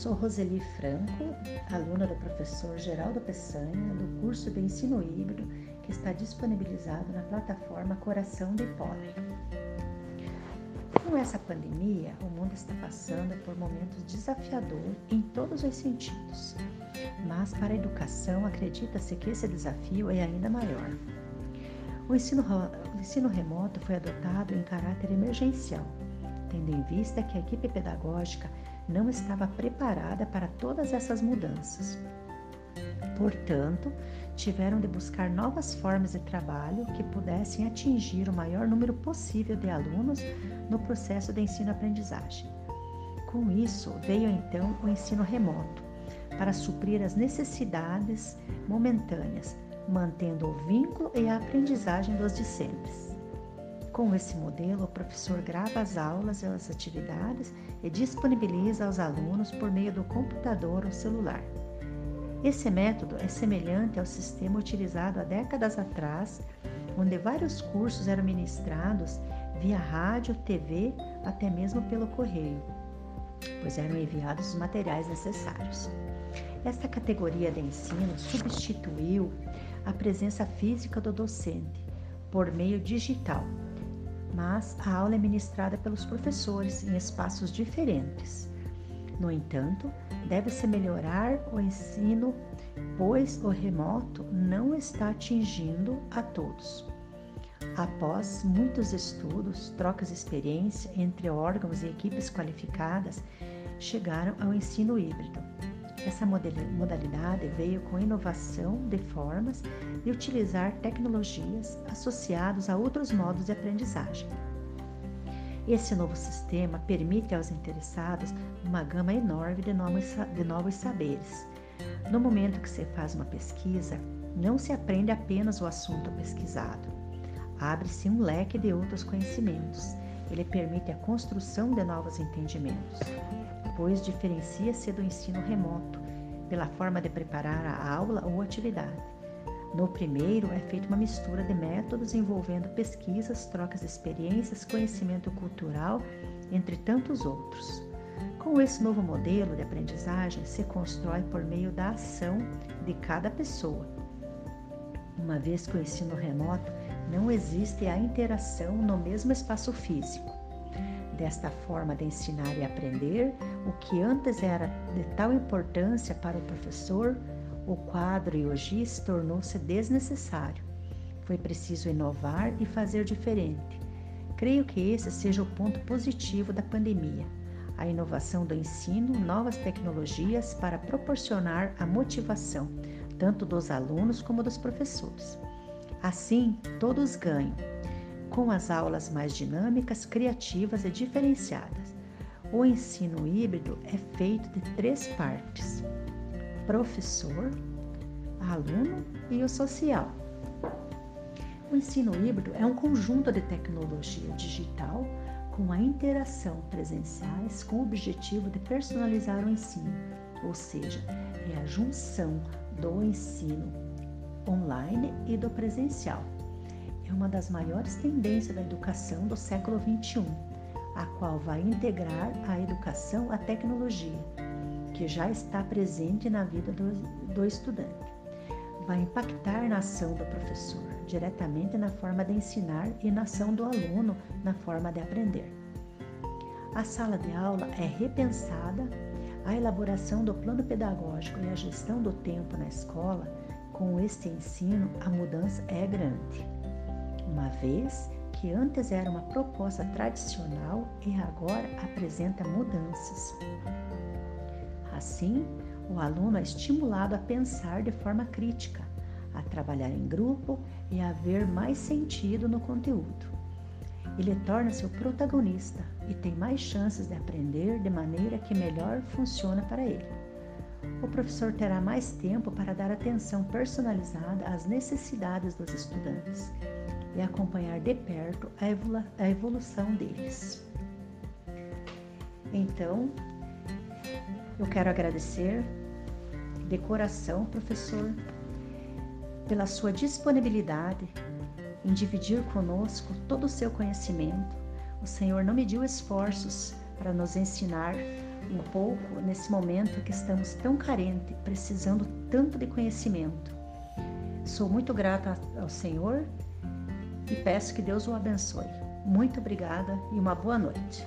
Sou Roseli Franco, aluna do professor Geraldo Peçanha, do curso de ensino híbrido que está disponibilizado na plataforma Coração de Pólen. Com essa pandemia, o mundo está passando por momentos desafiadores em todos os sentidos, mas para a educação acredita-se que esse desafio é ainda maior. O ensino, o ensino remoto foi adotado em caráter emergencial, tendo em vista que a equipe pedagógica não estava preparada para todas essas mudanças. Portanto, tiveram de buscar novas formas de trabalho que pudessem atingir o maior número possível de alunos no processo de ensino-aprendizagem. Com isso, veio então o ensino remoto, para suprir as necessidades momentâneas, mantendo o vínculo e a aprendizagem dos discentes. Com esse modelo, o professor grava as aulas e as atividades e disponibiliza aos alunos por meio do computador ou celular. Esse método é semelhante ao sistema utilizado há décadas atrás, onde vários cursos eram ministrados via rádio, TV, até mesmo pelo correio, pois eram enviados os materiais necessários. Esta categoria de ensino substituiu a presença física do docente por meio digital, mas a aula é ministrada pelos professores em espaços diferentes. No entanto, deve-se melhorar o ensino, pois o remoto não está atingindo a todos. Após muitos estudos, trocas de experiência entre órgãos e equipes qualificadas, chegaram ao ensino híbrido. Essa modalidade veio com inovação de formas de utilizar tecnologias associadas a outros modos de aprendizagem. Esse novo sistema permite aos interessados uma gama enorme de novos, de novos saberes. No momento que se faz uma pesquisa, não se aprende apenas o assunto pesquisado. Abre-se um leque de outros conhecimentos. Ele permite a construção de novos entendimentos pois diferencia-se do ensino remoto, pela forma de preparar a aula ou atividade. No primeiro, é feita uma mistura de métodos envolvendo pesquisas, trocas de experiências, conhecimento cultural, entre tantos outros. Com esse novo modelo de aprendizagem, se constrói por meio da ação de cada pessoa. Uma vez que o ensino remoto não existe a interação no mesmo espaço físico. Desta forma de ensinar e aprender, o que antes era de tal importância para o professor, o quadro e o giz tornou-se desnecessário. Foi preciso inovar e fazer diferente. Creio que esse seja o ponto positivo da pandemia. A inovação do ensino, novas tecnologias para proporcionar a motivação, tanto dos alunos como dos professores. Assim, todos ganham com as aulas mais dinâmicas, criativas e diferenciadas. O ensino híbrido é feito de três partes: professor, aluno e o social. O ensino híbrido é um conjunto de tecnologia digital com a interação presenciais com o objetivo de personalizar o ensino, ou seja, é a junção do ensino online e do presencial é uma das maiores tendências da educação do século XXI, a qual vai integrar a educação à tecnologia, que já está presente na vida do, do estudante. Vai impactar na ação do professor, diretamente na forma de ensinar e na ação do aluno, na forma de aprender. A sala de aula é repensada, a elaboração do plano pedagógico e a gestão do tempo na escola, com este ensino, a mudança é grande uma vez que antes era uma proposta tradicional e agora apresenta mudanças. Assim, o aluno é estimulado a pensar de forma crítica, a trabalhar em grupo e a ver mais sentido no conteúdo. Ele torna-se o protagonista e tem mais chances de aprender de maneira que melhor funciona para ele. O professor terá mais tempo para dar atenção personalizada às necessidades dos estudantes e acompanhar de perto a evolução deles. Então, eu quero agradecer de coração, professor, pela sua disponibilidade em dividir conosco todo o seu conhecimento. O Senhor não mediu esforços para nos ensinar um pouco nesse momento que estamos tão carentes, precisando tanto de conhecimento. Sou muito grata ao Senhor e peço que Deus o abençoe. Muito obrigada e uma boa noite.